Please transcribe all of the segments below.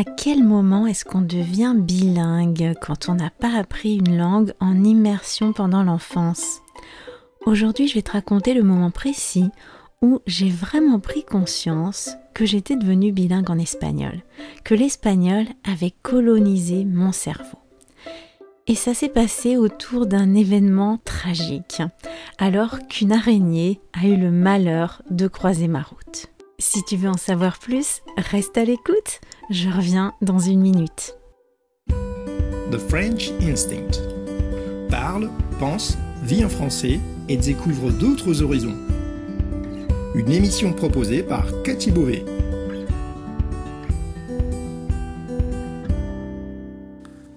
À quel moment est-ce qu'on devient bilingue quand on n'a pas appris une langue en immersion pendant l'enfance? Aujourd'hui, je vais te raconter le moment précis où j'ai vraiment pris conscience que j'étais devenue bilingue en espagnol, que l'espagnol avait colonisé mon cerveau. Et ça s'est passé autour d'un événement tragique, alors qu'une araignée a eu le malheur de croiser ma route. Si tu veux en savoir plus, reste à l'écoute, je reviens dans une minute. The French Instinct. Parle, pense, vit en français et découvre d'autres horizons. Une émission proposée par Cathy Beauvais.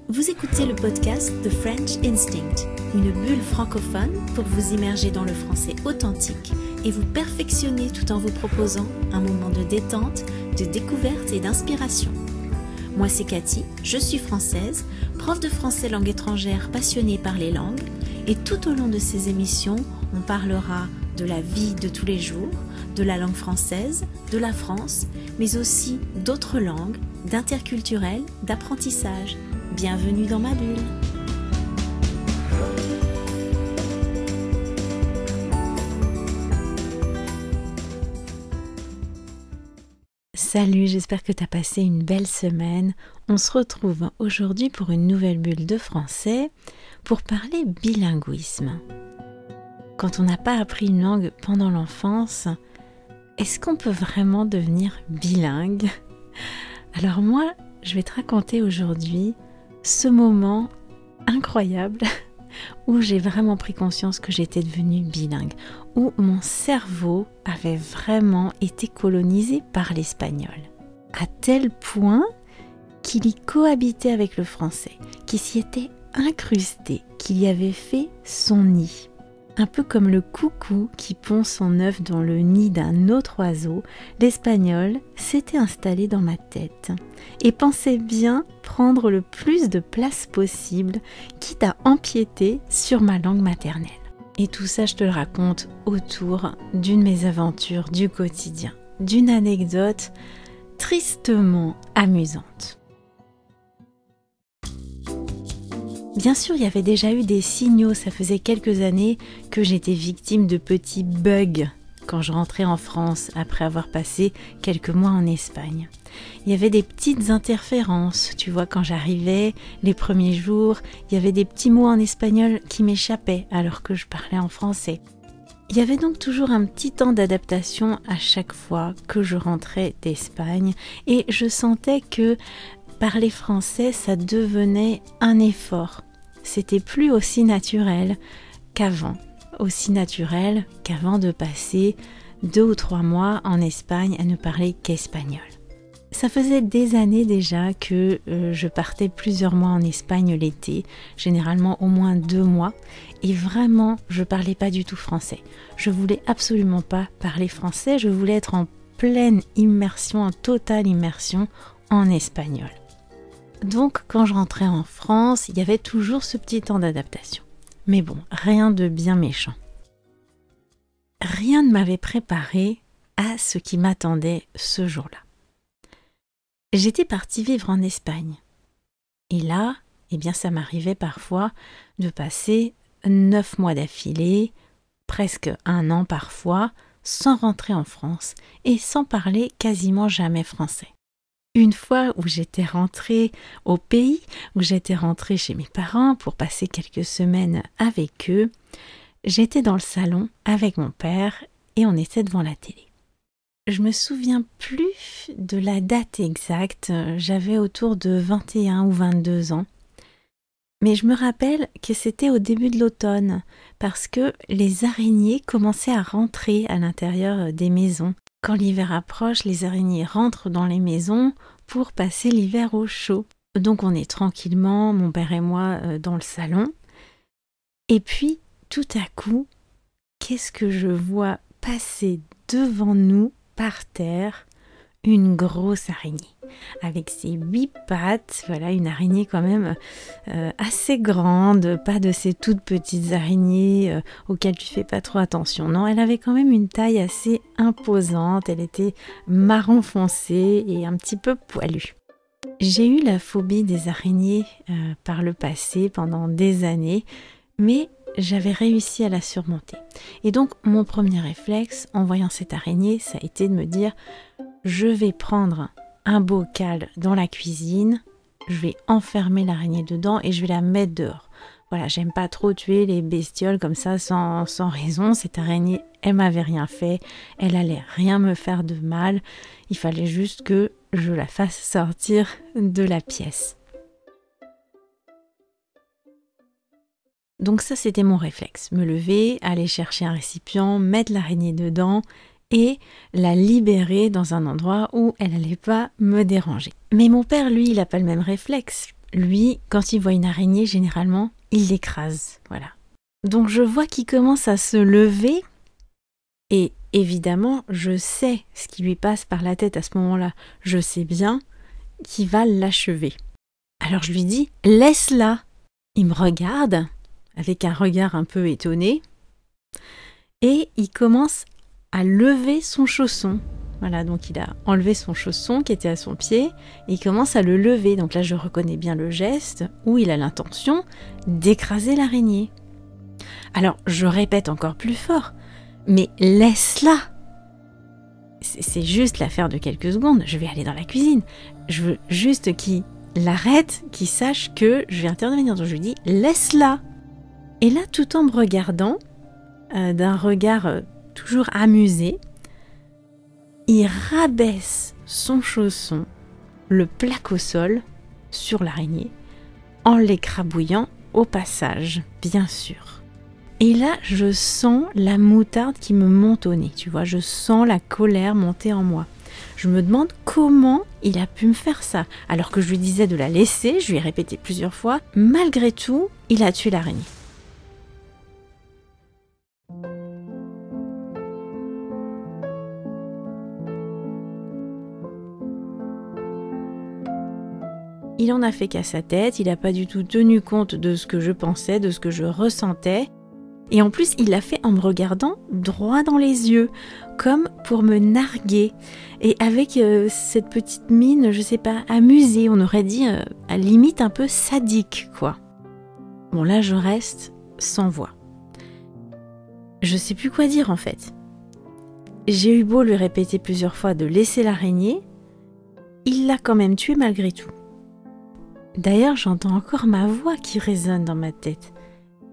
Vous écoutez le podcast The French Instinct, une bulle francophone pour vous immerger dans le français authentique et vous perfectionner tout en vous proposant un moment de détente, de découverte et d'inspiration. Moi c'est Cathy, je suis française, prof de français langue étrangère passionnée par les langues et tout au long de ces émissions, on parlera de la vie de tous les jours, de la langue française, de la France, mais aussi d'autres langues, d'interculturel, d'apprentissage Bienvenue dans ma bulle. Salut, j'espère que tu as passé une belle semaine. On se retrouve aujourd'hui pour une nouvelle bulle de français pour parler bilinguisme. Quand on n'a pas appris une langue pendant l'enfance, est-ce qu'on peut vraiment devenir bilingue? Alors moi, je vais te raconter aujourd'hui ce moment incroyable où j'ai vraiment pris conscience que j'étais devenue bilingue, où mon cerveau avait vraiment été colonisé par l'espagnol, à tel point qu'il y cohabitait avec le français, qu'il s'y était incrusté, qu'il y avait fait son nid. Un peu comme le coucou qui pond son œuf dans le nid d'un autre oiseau, l'espagnol s'était installé dans ma tête et pensait bien prendre le plus de place possible, quitte à empiéter sur ma langue maternelle. Et tout ça, je te le raconte autour d'une mésaventures du quotidien, d'une anecdote tristement amusante. Bien sûr, il y avait déjà eu des signaux, ça faisait quelques années que j'étais victime de petits bugs quand je rentrais en France après avoir passé quelques mois en Espagne. Il y avait des petites interférences, tu vois, quand j'arrivais les premiers jours, il y avait des petits mots en espagnol qui m'échappaient alors que je parlais en français. Il y avait donc toujours un petit temps d'adaptation à chaque fois que je rentrais d'Espagne et je sentais que parler français, ça devenait un effort. C'était plus aussi naturel qu'avant, aussi naturel qu'avant de passer deux ou trois mois en Espagne à ne parler qu'espagnol. Ça faisait des années déjà que euh, je partais plusieurs mois en Espagne l'été, généralement au moins deux mois, et vraiment je parlais pas du tout français. Je voulais absolument pas parler français, je voulais être en pleine immersion, en totale immersion en espagnol. Donc quand je rentrais en France, il y avait toujours ce petit temps d'adaptation. Mais bon, rien de bien méchant. Rien ne m'avait préparé à ce qui m'attendait ce jour-là. J'étais partie vivre en Espagne. Et là, eh bien ça m'arrivait parfois de passer neuf mois d'affilée, presque un an parfois, sans rentrer en France et sans parler quasiment jamais français. Une fois où j'étais rentrée au pays, où j'étais rentrée chez mes parents pour passer quelques semaines avec eux, j'étais dans le salon avec mon père et on était devant la télé. Je me souviens plus de la date exacte, j'avais autour de 21 ou 22 ans. Mais je me rappelle que c'était au début de l'automne, parce que les araignées commençaient à rentrer à l'intérieur des maisons. Quand l'hiver approche, les araignées rentrent dans les maisons pour passer l'hiver au chaud. Donc on est tranquillement, mon père et moi, euh, dans le salon. Et puis, tout à coup, qu'est-ce que je vois passer devant nous, par terre, une grosse araignée avec ses huit pattes, voilà une araignée quand même euh, assez grande, pas de ces toutes petites araignées euh, auxquelles tu fais pas trop attention. Non, elle avait quand même une taille assez imposante, elle était marron foncé et un petit peu poilue. J'ai eu la phobie des araignées euh, par le passé pendant des années, mais j'avais réussi à la surmonter. Et donc mon premier réflexe en voyant cette araignée, ça a été de me dire, je vais prendre un bocal dans la cuisine, je vais enfermer l'araignée dedans et je vais la mettre dehors. Voilà, j'aime pas trop tuer les bestioles comme ça sans, raison. Cette araignée, elle m'avait rien fait, elle allait rien me faire de mal. Il fallait juste que je la fasse sortir de la pièce. Donc ça, c'était mon réflexe. Me lever, aller chercher un récipient, mettre l'araignée dedans et la libérer dans un endroit où elle n'allait pas me déranger. Mais mon père, lui, il n'a pas le même réflexe. Lui, quand il voit une araignée, généralement, il l'écrase. Voilà. Donc je vois qu'il commence à se lever et évidemment, je sais ce qui lui passe par la tête à ce moment-là. Je sais bien qu'il va l'achever. Alors je lui dis Laisse-la. Il me regarde avec un regard un peu étonné et il commence à lever son chausson. Voilà, donc il a enlevé son chausson qui était à son pied et il commence à le lever. Donc là, je reconnais bien le geste où il a l'intention d'écraser l'araignée. Alors, je répète encore plus fort, mais laisse-la C'est juste l'affaire de quelques secondes. Je vais aller dans la cuisine. Je veux juste qu'il l'arrête, qu'il sache que je vais intervenir. Donc je lui dis laisse-la Et là, tout en me regardant, euh, d'un regard euh, toujours amusé, il rabaisse son chausson, le plaque au sol, sur l'araignée, en l'écrabouillant au passage, bien sûr. Et là, je sens la moutarde qui me monte au nez, tu vois, je sens la colère monter en moi. Je me demande comment il a pu me faire ça, alors que je lui disais de la laisser, je lui ai répété plusieurs fois, malgré tout, il a tué l'araignée. Fait qu'à sa tête, il n'a pas du tout tenu compte de ce que je pensais, de ce que je ressentais. Et en plus, il l'a fait en me regardant droit dans les yeux, comme pour me narguer. Et avec euh, cette petite mine, je sais pas, amusée, on aurait dit euh, à limite un peu sadique, quoi. Bon, là, je reste sans voix. Je sais plus quoi dire en fait. J'ai eu beau lui répéter plusieurs fois de laisser l'araignée, il l'a quand même tué malgré tout. D'ailleurs, j'entends encore ma voix qui résonne dans ma tête.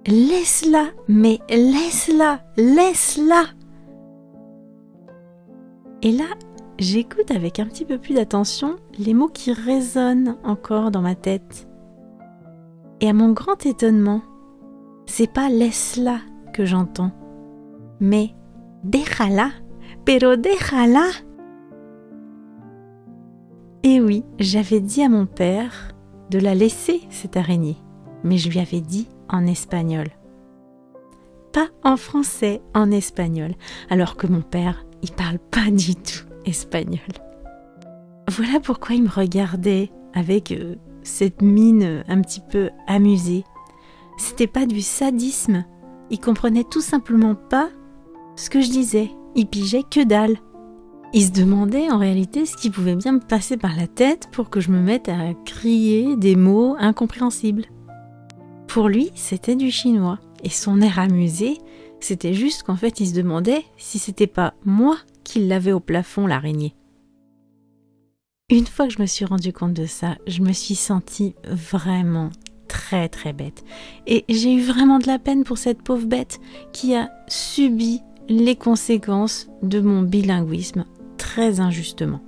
Laisse-la, mais laisse-la, laisse-la. Et là, j'écoute avec un petit peu plus d'attention les mots qui résonnent encore dans ma tête. Et à mon grand étonnement, c'est pas laisse-la que j'entends, mais déjala, pero déjala. Et oui, j'avais dit à mon père de la laisser, cette araignée, mais je lui avais dit en espagnol. Pas en français, en espagnol, alors que mon père, il parle pas du tout espagnol. Voilà pourquoi il me regardait avec euh, cette mine un petit peu amusée. C'était pas du sadisme, il comprenait tout simplement pas ce que je disais, il pigeait que dalle. Il se demandait en réalité ce qui pouvait bien me passer par la tête pour que je me mette à crier des mots incompréhensibles. Pour lui, c'était du chinois, et son air amusé, c'était juste qu'en fait il se demandait si c'était pas moi qui l'avais au plafond l'araignée. Une fois que je me suis rendu compte de ça, je me suis sentie vraiment très très bête. Et j'ai eu vraiment de la peine pour cette pauvre bête qui a subi les conséquences de mon bilinguisme très injustement.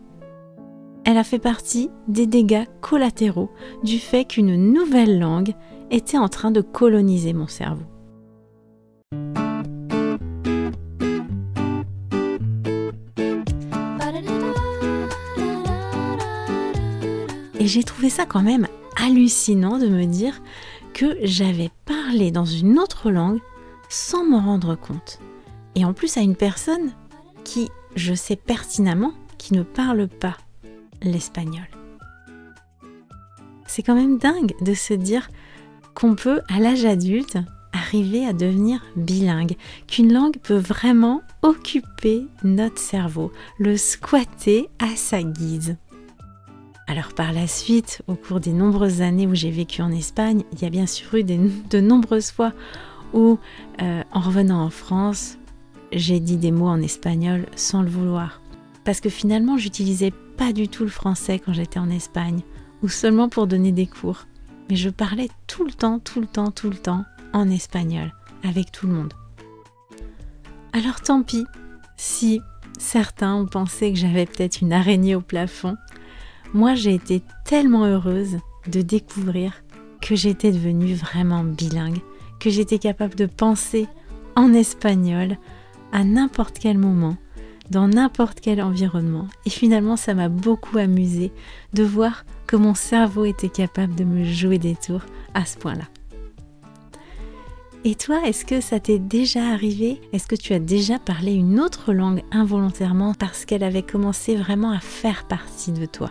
Elle a fait partie des dégâts collatéraux du fait qu'une nouvelle langue était en train de coloniser mon cerveau. Et j'ai trouvé ça quand même hallucinant de me dire que j'avais parlé dans une autre langue sans m'en rendre compte. Et en plus à une personne qui je sais pertinemment qu'il ne parle pas l'espagnol. C'est quand même dingue de se dire qu'on peut, à l'âge adulte, arriver à devenir bilingue, qu'une langue peut vraiment occuper notre cerveau, le squatter à sa guise. Alors par la suite, au cours des nombreuses années où j'ai vécu en Espagne, il y a bien sûr eu de nombreuses fois où, euh, en revenant en France, j'ai dit des mots en espagnol sans le vouloir. Parce que finalement, j'utilisais pas du tout le français quand j'étais en Espagne, ou seulement pour donner des cours. Mais je parlais tout le temps, tout le temps, tout le temps en espagnol, avec tout le monde. Alors tant pis, si certains ont pensé que j'avais peut-être une araignée au plafond, moi j'ai été tellement heureuse de découvrir que j'étais devenue vraiment bilingue, que j'étais capable de penser en espagnol à n'importe quel moment, dans n'importe quel environnement. Et finalement, ça m'a beaucoup amusé de voir que mon cerveau était capable de me jouer des tours à ce point-là. Et toi, est-ce que ça t'est déjà arrivé? Est-ce que tu as déjà parlé une autre langue involontairement parce qu'elle avait commencé vraiment à faire partie de toi?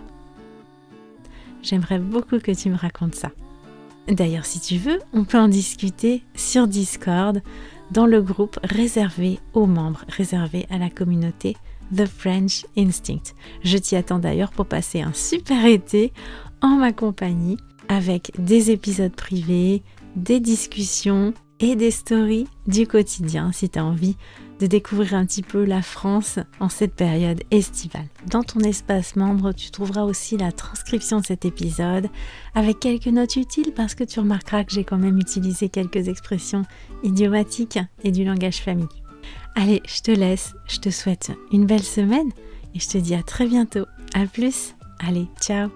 J'aimerais beaucoup que tu me racontes ça. D'ailleurs, si tu veux, on peut en discuter sur Discord dans le groupe réservé aux membres, réservé à la communauté The French Instinct. Je t'y attends d'ailleurs pour passer un super été en ma compagnie avec des épisodes privés, des discussions et des stories du quotidien si tu as envie de découvrir un petit peu la France en cette période estivale. Dans ton espace membre, tu trouveras aussi la transcription de cet épisode avec quelques notes utiles parce que tu remarqueras que j'ai quand même utilisé quelques expressions idiomatiques et du langage famille. Allez, je te laisse, je te souhaite une belle semaine et je te dis à très bientôt. À plus. Allez, ciao.